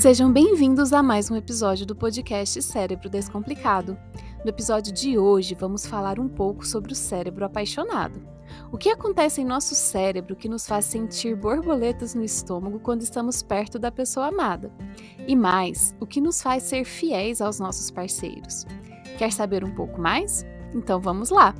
Sejam bem-vindos a mais um episódio do podcast Cérebro Descomplicado. No episódio de hoje, vamos falar um pouco sobre o cérebro apaixonado. O que acontece em nosso cérebro que nos faz sentir borboletas no estômago quando estamos perto da pessoa amada? E mais, o que nos faz ser fiéis aos nossos parceiros? Quer saber um pouco mais? Então vamos lá!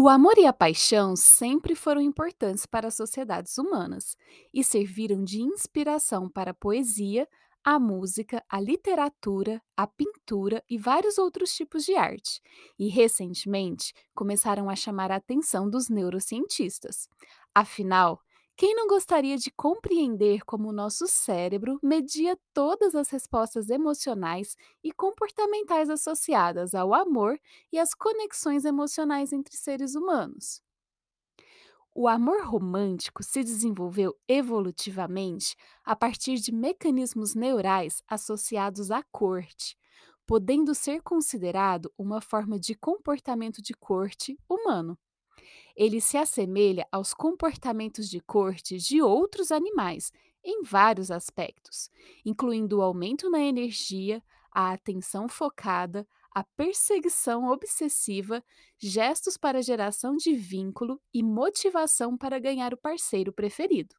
O amor e a paixão sempre foram importantes para as sociedades humanas e serviram de inspiração para a poesia, a música, a literatura, a pintura e vários outros tipos de arte. E recentemente começaram a chamar a atenção dos neurocientistas. Afinal, quem não gostaria de compreender como o nosso cérebro media todas as respostas emocionais e comportamentais associadas ao amor e às conexões emocionais entre seres humanos? O amor romântico se desenvolveu evolutivamente a partir de mecanismos neurais associados à corte, podendo ser considerado uma forma de comportamento de corte humano. Ele se assemelha aos comportamentos de corte de outros animais em vários aspectos, incluindo o aumento na energia, a atenção focada, a perseguição obsessiva, gestos para geração de vínculo e motivação para ganhar o parceiro preferido.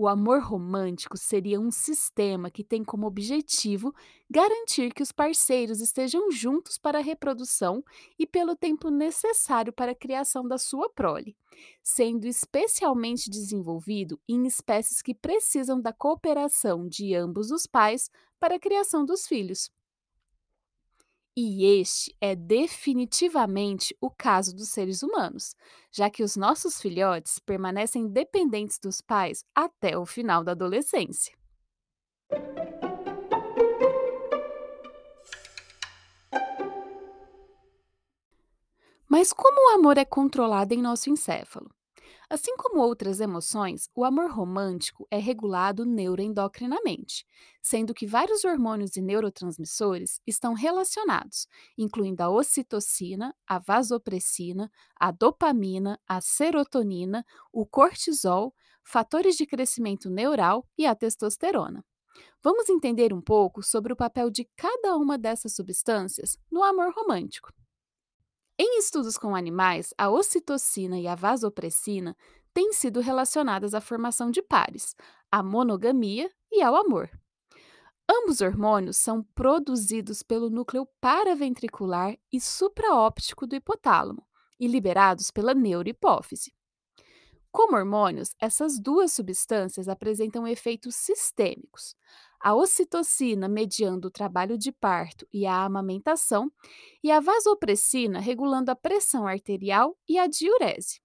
O amor romântico seria um sistema que tem como objetivo garantir que os parceiros estejam juntos para a reprodução e pelo tempo necessário para a criação da sua prole, sendo especialmente desenvolvido em espécies que precisam da cooperação de ambos os pais para a criação dos filhos. E este é definitivamente o caso dos seres humanos, já que os nossos filhotes permanecem dependentes dos pais até o final da adolescência. Mas como o amor é controlado em nosso encéfalo? Assim como outras emoções, o amor romântico é regulado neuroendocrinamente, sendo que vários hormônios e neurotransmissores estão relacionados, incluindo a ocitocina, a vasopressina, a dopamina, a serotonina, o cortisol, fatores de crescimento neural e a testosterona. Vamos entender um pouco sobre o papel de cada uma dessas substâncias no amor romântico. Em estudos com animais, a ocitocina e a vasopressina têm sido relacionadas à formação de pares, à monogamia e ao amor. Ambos hormônios são produzidos pelo núcleo paraventricular e supraóptico do hipotálamo e liberados pela neurohipófise. Como hormônios, essas duas substâncias apresentam efeitos sistêmicos a ocitocina mediando o trabalho de parto e a amamentação, e a vasopressina regulando a pressão arterial e a diurese.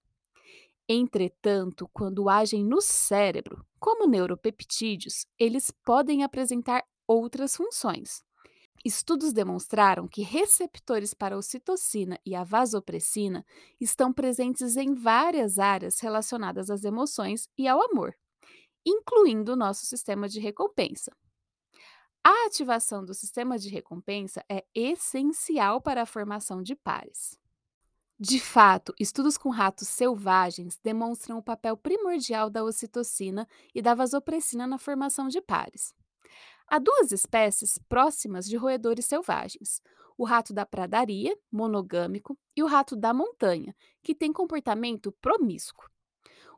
Entretanto, quando agem no cérebro, como neuropeptídeos, eles podem apresentar outras funções. Estudos demonstraram que receptores para a ocitocina e a vasopressina estão presentes em várias áreas relacionadas às emoções e ao amor, incluindo o nosso sistema de recompensa. A ativação do sistema de recompensa é essencial para a formação de pares. De fato, estudos com ratos selvagens demonstram o papel primordial da ocitocina e da vasopressina na formação de pares. Há duas espécies próximas de roedores selvagens: o rato da pradaria, monogâmico, e o rato da montanha, que tem comportamento promíscuo.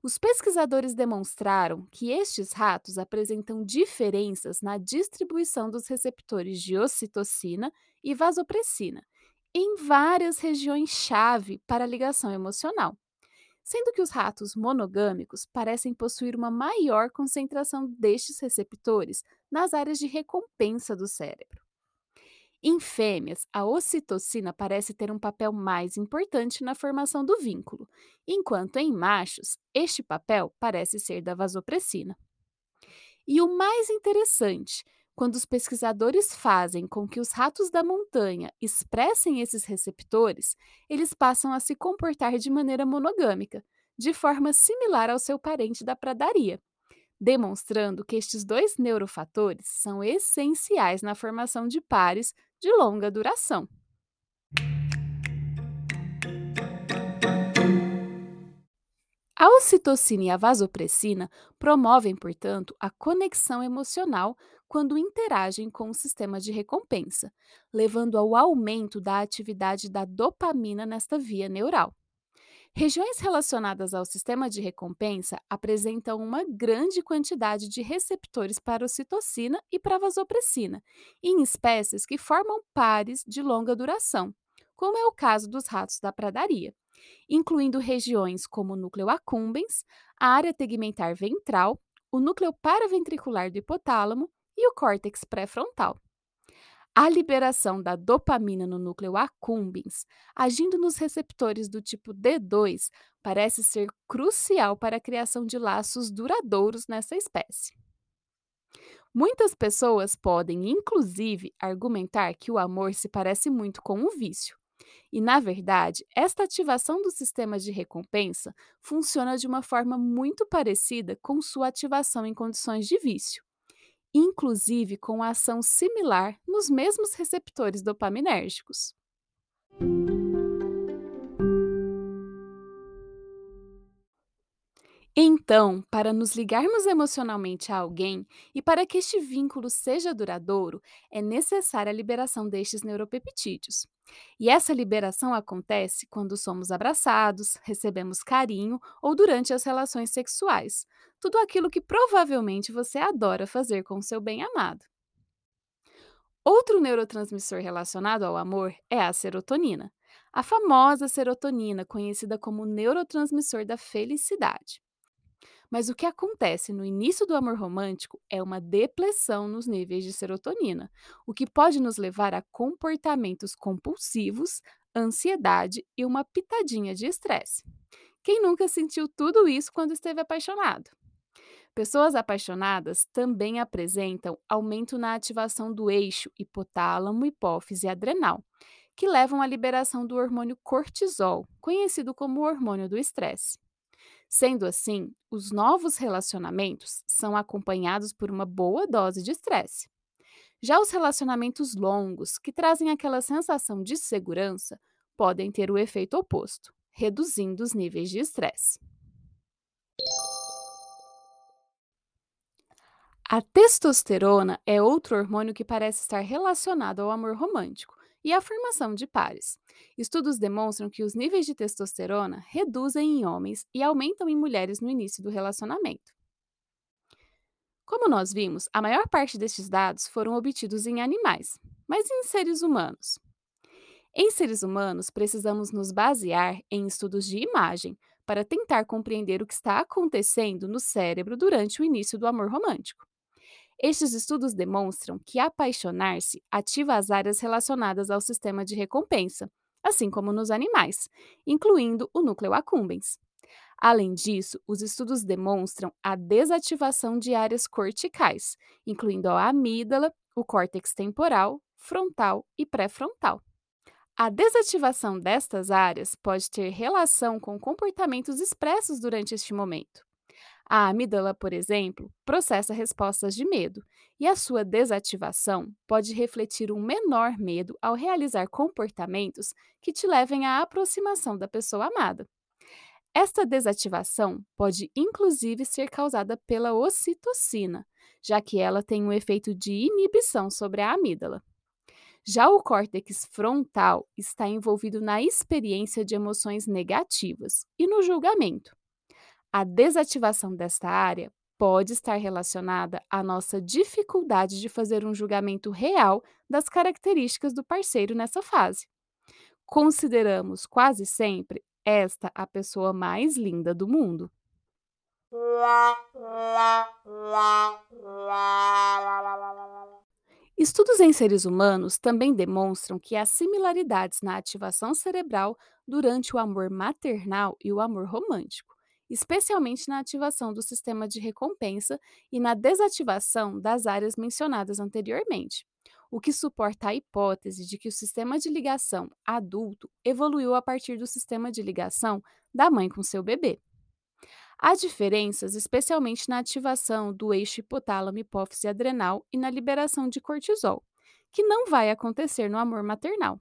Os pesquisadores demonstraram que estes ratos apresentam diferenças na distribuição dos receptores de ocitocina e vasopressina em várias regiões-chave para a ligação emocional, sendo que os ratos monogâmicos parecem possuir uma maior concentração destes receptores nas áreas de recompensa do cérebro. Em fêmeas, a ocitocina parece ter um papel mais importante na formação do vínculo, enquanto em machos, este papel parece ser da vasopressina. E o mais interessante, quando os pesquisadores fazem com que os ratos da montanha expressem esses receptores, eles passam a se comportar de maneira monogâmica, de forma similar ao seu parente da pradaria, demonstrando que estes dois neurofatores são essenciais na formação de pares de longa duração. A ocitocina e a vasopressina promovem, portanto, a conexão emocional quando interagem com o sistema de recompensa, levando ao aumento da atividade da dopamina nesta via neural. Regiões relacionadas ao sistema de recompensa apresentam uma grande quantidade de receptores para ocitocina e para vasopressina, em espécies que formam pares de longa duração, como é o caso dos ratos da pradaria, incluindo regiões como o núcleo accumbens, a área tegmentar ventral, o núcleo paraventricular do hipotálamo e o córtex pré-frontal. A liberação da dopamina no núcleo accumbens, agindo nos receptores do tipo D2, parece ser crucial para a criação de laços duradouros nessa espécie. Muitas pessoas podem, inclusive, argumentar que o amor se parece muito com o vício. E, na verdade, esta ativação do sistema de recompensa funciona de uma forma muito parecida com sua ativação em condições de vício inclusive com ação similar nos mesmos receptores dopaminérgicos. Então, para nos ligarmos emocionalmente a alguém e para que este vínculo seja duradouro, é necessária a liberação destes neuropeptídeos. E essa liberação acontece quando somos abraçados, recebemos carinho ou durante as relações sexuais. Tudo aquilo que provavelmente você adora fazer com seu bem-amado. Outro neurotransmissor relacionado ao amor é a serotonina, a famosa serotonina, conhecida como neurotransmissor da felicidade. Mas o que acontece no início do amor romântico é uma depressão nos níveis de serotonina, o que pode nos levar a comportamentos compulsivos, ansiedade e uma pitadinha de estresse. Quem nunca sentiu tudo isso quando esteve apaixonado? Pessoas apaixonadas também apresentam aumento na ativação do eixo hipotálamo, hipófise e adrenal, que levam à liberação do hormônio cortisol, conhecido como hormônio do estresse. Sendo assim, os novos relacionamentos são acompanhados por uma boa dose de estresse. Já os relacionamentos longos, que trazem aquela sensação de segurança, podem ter o efeito oposto, reduzindo os níveis de estresse. A testosterona é outro hormônio que parece estar relacionado ao amor romântico e à formação de pares. Estudos demonstram que os níveis de testosterona reduzem em homens e aumentam em mulheres no início do relacionamento. Como nós vimos, a maior parte destes dados foram obtidos em animais, mas em seres humanos? Em seres humanos, precisamos nos basear em estudos de imagem para tentar compreender o que está acontecendo no cérebro durante o início do amor romântico. Estes estudos demonstram que apaixonar-se ativa as áreas relacionadas ao sistema de recompensa, assim como nos animais, incluindo o núcleo accumbens. Além disso, os estudos demonstram a desativação de áreas corticais, incluindo a amígdala, o córtex temporal, frontal e pré-frontal. A desativação destas áreas pode ter relação com comportamentos expressos durante este momento. A amígdala, por exemplo, processa respostas de medo, e a sua desativação pode refletir um menor medo ao realizar comportamentos que te levem à aproximação da pessoa amada. Esta desativação pode inclusive ser causada pela ocitocina, já que ela tem um efeito de inibição sobre a amígdala. Já o córtex frontal está envolvido na experiência de emoções negativas e no julgamento. A desativação desta área pode estar relacionada à nossa dificuldade de fazer um julgamento real das características do parceiro nessa fase. Consideramos quase sempre esta a pessoa mais linda do mundo. Estudos em seres humanos também demonstram que há similaridades na ativação cerebral durante o amor maternal e o amor romântico especialmente na ativação do sistema de recompensa e na desativação das áreas mencionadas anteriormente, o que suporta a hipótese de que o sistema de ligação adulto evoluiu a partir do sistema de ligação da mãe com seu bebê. Há diferenças, especialmente na ativação do eixo hipotálamo hipófise adrenal e na liberação de cortisol, que não vai acontecer no amor maternal,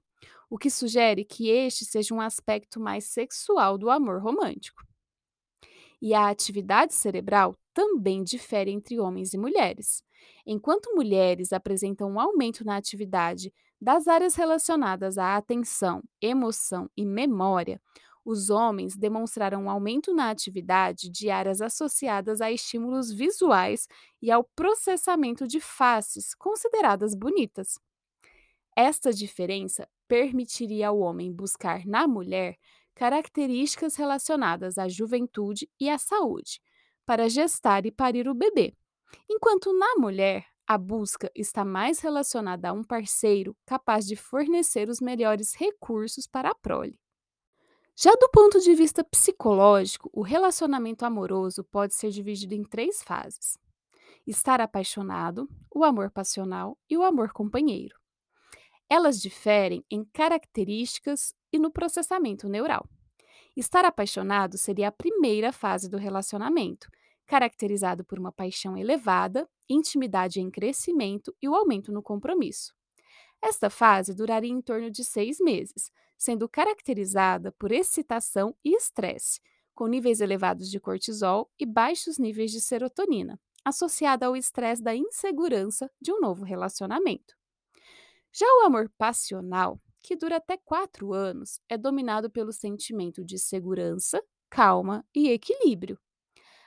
o que sugere que este seja um aspecto mais sexual do amor romântico. E a atividade cerebral também difere entre homens e mulheres. Enquanto mulheres apresentam um aumento na atividade das áreas relacionadas à atenção, emoção e memória, os homens demonstraram um aumento na atividade de áreas associadas a estímulos visuais e ao processamento de faces consideradas bonitas. Esta diferença permitiria ao homem buscar na mulher características relacionadas à juventude e à saúde, para gestar e parir o bebê, enquanto na mulher a busca está mais relacionada a um parceiro capaz de fornecer os melhores recursos para a prole. Já do ponto de vista psicológico, o relacionamento amoroso pode ser dividido em três fases: estar apaixonado, o amor passional e o amor companheiro. Elas diferem em características e no processamento neural. Estar apaixonado seria a primeira fase do relacionamento, caracterizado por uma paixão elevada, intimidade em crescimento e o aumento no compromisso. Esta fase duraria em torno de seis meses, sendo caracterizada por excitação e estresse, com níveis elevados de cortisol e baixos níveis de serotonina, associada ao estresse da insegurança de um novo relacionamento. Já o amor passional, que dura até quatro anos, é dominado pelo sentimento de segurança, calma e equilíbrio.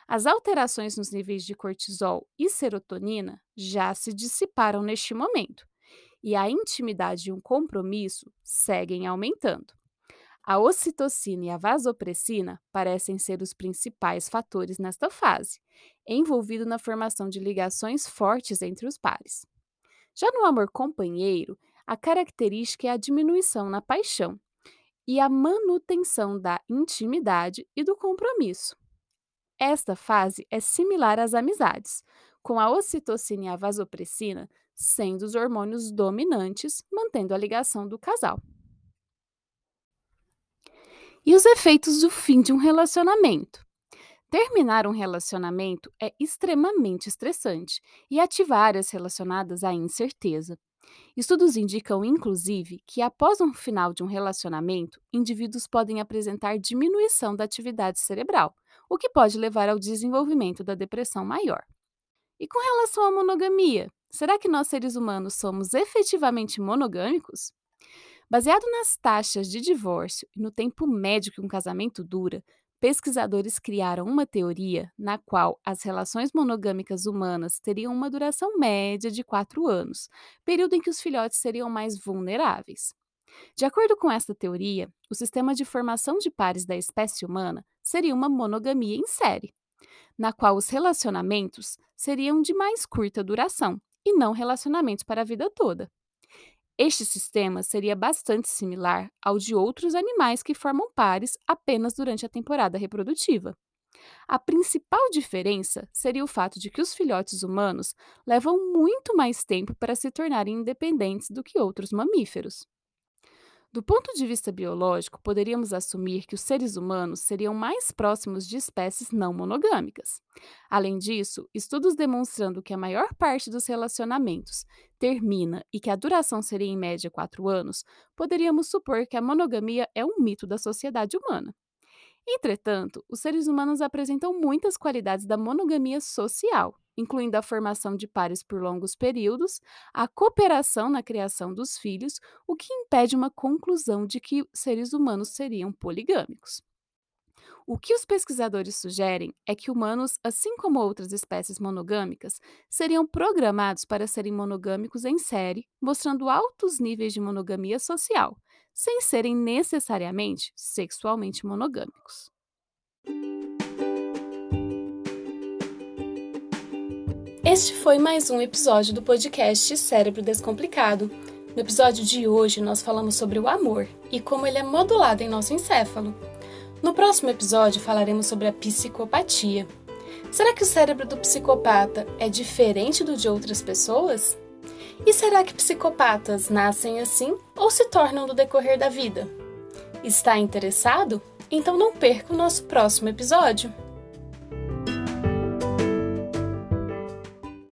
As alterações nos níveis de cortisol e serotonina já se dissiparam neste momento, e a intimidade e um compromisso seguem aumentando. A ocitocina e a vasopressina parecem ser os principais fatores nesta fase, envolvido na formação de ligações fortes entre os pares. Já no amor companheiro, a característica é a diminuição na paixão e a manutenção da intimidade e do compromisso. Esta fase é similar às amizades, com a ocitocina e a vasopressina sendo os hormônios dominantes, mantendo a ligação do casal. E os efeitos do fim de um relacionamento? Terminar um relacionamento é extremamente estressante e ativa áreas relacionadas à incerteza. Estudos indicam, inclusive, que após um final de um relacionamento, indivíduos podem apresentar diminuição da atividade cerebral, o que pode levar ao desenvolvimento da depressão maior. E com relação à monogamia, será que nós seres humanos somos efetivamente monogâmicos? Baseado nas taxas de divórcio e no tempo médio que um casamento dura, pesquisadores criaram uma teoria na qual as relações monogâmicas humanas teriam uma duração média de quatro anos, período em que os filhotes seriam mais vulneráveis. De acordo com esta teoria, o sistema de formação de pares da espécie humana seria uma monogamia em série na qual os relacionamentos seriam de mais curta duração e não relacionamentos para a vida toda. Este sistema seria bastante similar ao de outros animais que formam pares apenas durante a temporada reprodutiva. A principal diferença seria o fato de que os filhotes humanos levam muito mais tempo para se tornarem independentes do que outros mamíferos. Do ponto de vista biológico, poderíamos assumir que os seres humanos seriam mais próximos de espécies não monogâmicas. Além disso, estudos demonstrando que a maior parte dos relacionamentos termina e que a duração seria em média quatro anos, poderíamos supor que a monogamia é um mito da sociedade humana. Entretanto, os seres humanos apresentam muitas qualidades da monogamia social, incluindo a formação de pares por longos períodos, a cooperação na criação dos filhos, o que impede uma conclusão de que seres humanos seriam poligâmicos. O que os pesquisadores sugerem é que humanos, assim como outras espécies monogâmicas, seriam programados para serem monogâmicos em série, mostrando altos níveis de monogamia social, sem serem necessariamente sexualmente monogâmicos. Este foi mais um episódio do podcast Cérebro Descomplicado. No episódio de hoje, nós falamos sobre o amor e como ele é modulado em nosso encéfalo. No próximo episódio, falaremos sobre a psicopatia. Será que o cérebro do psicopata é diferente do de outras pessoas? E será que psicopatas nascem assim ou se tornam no decorrer da vida? Está interessado? Então não perca o nosso próximo episódio!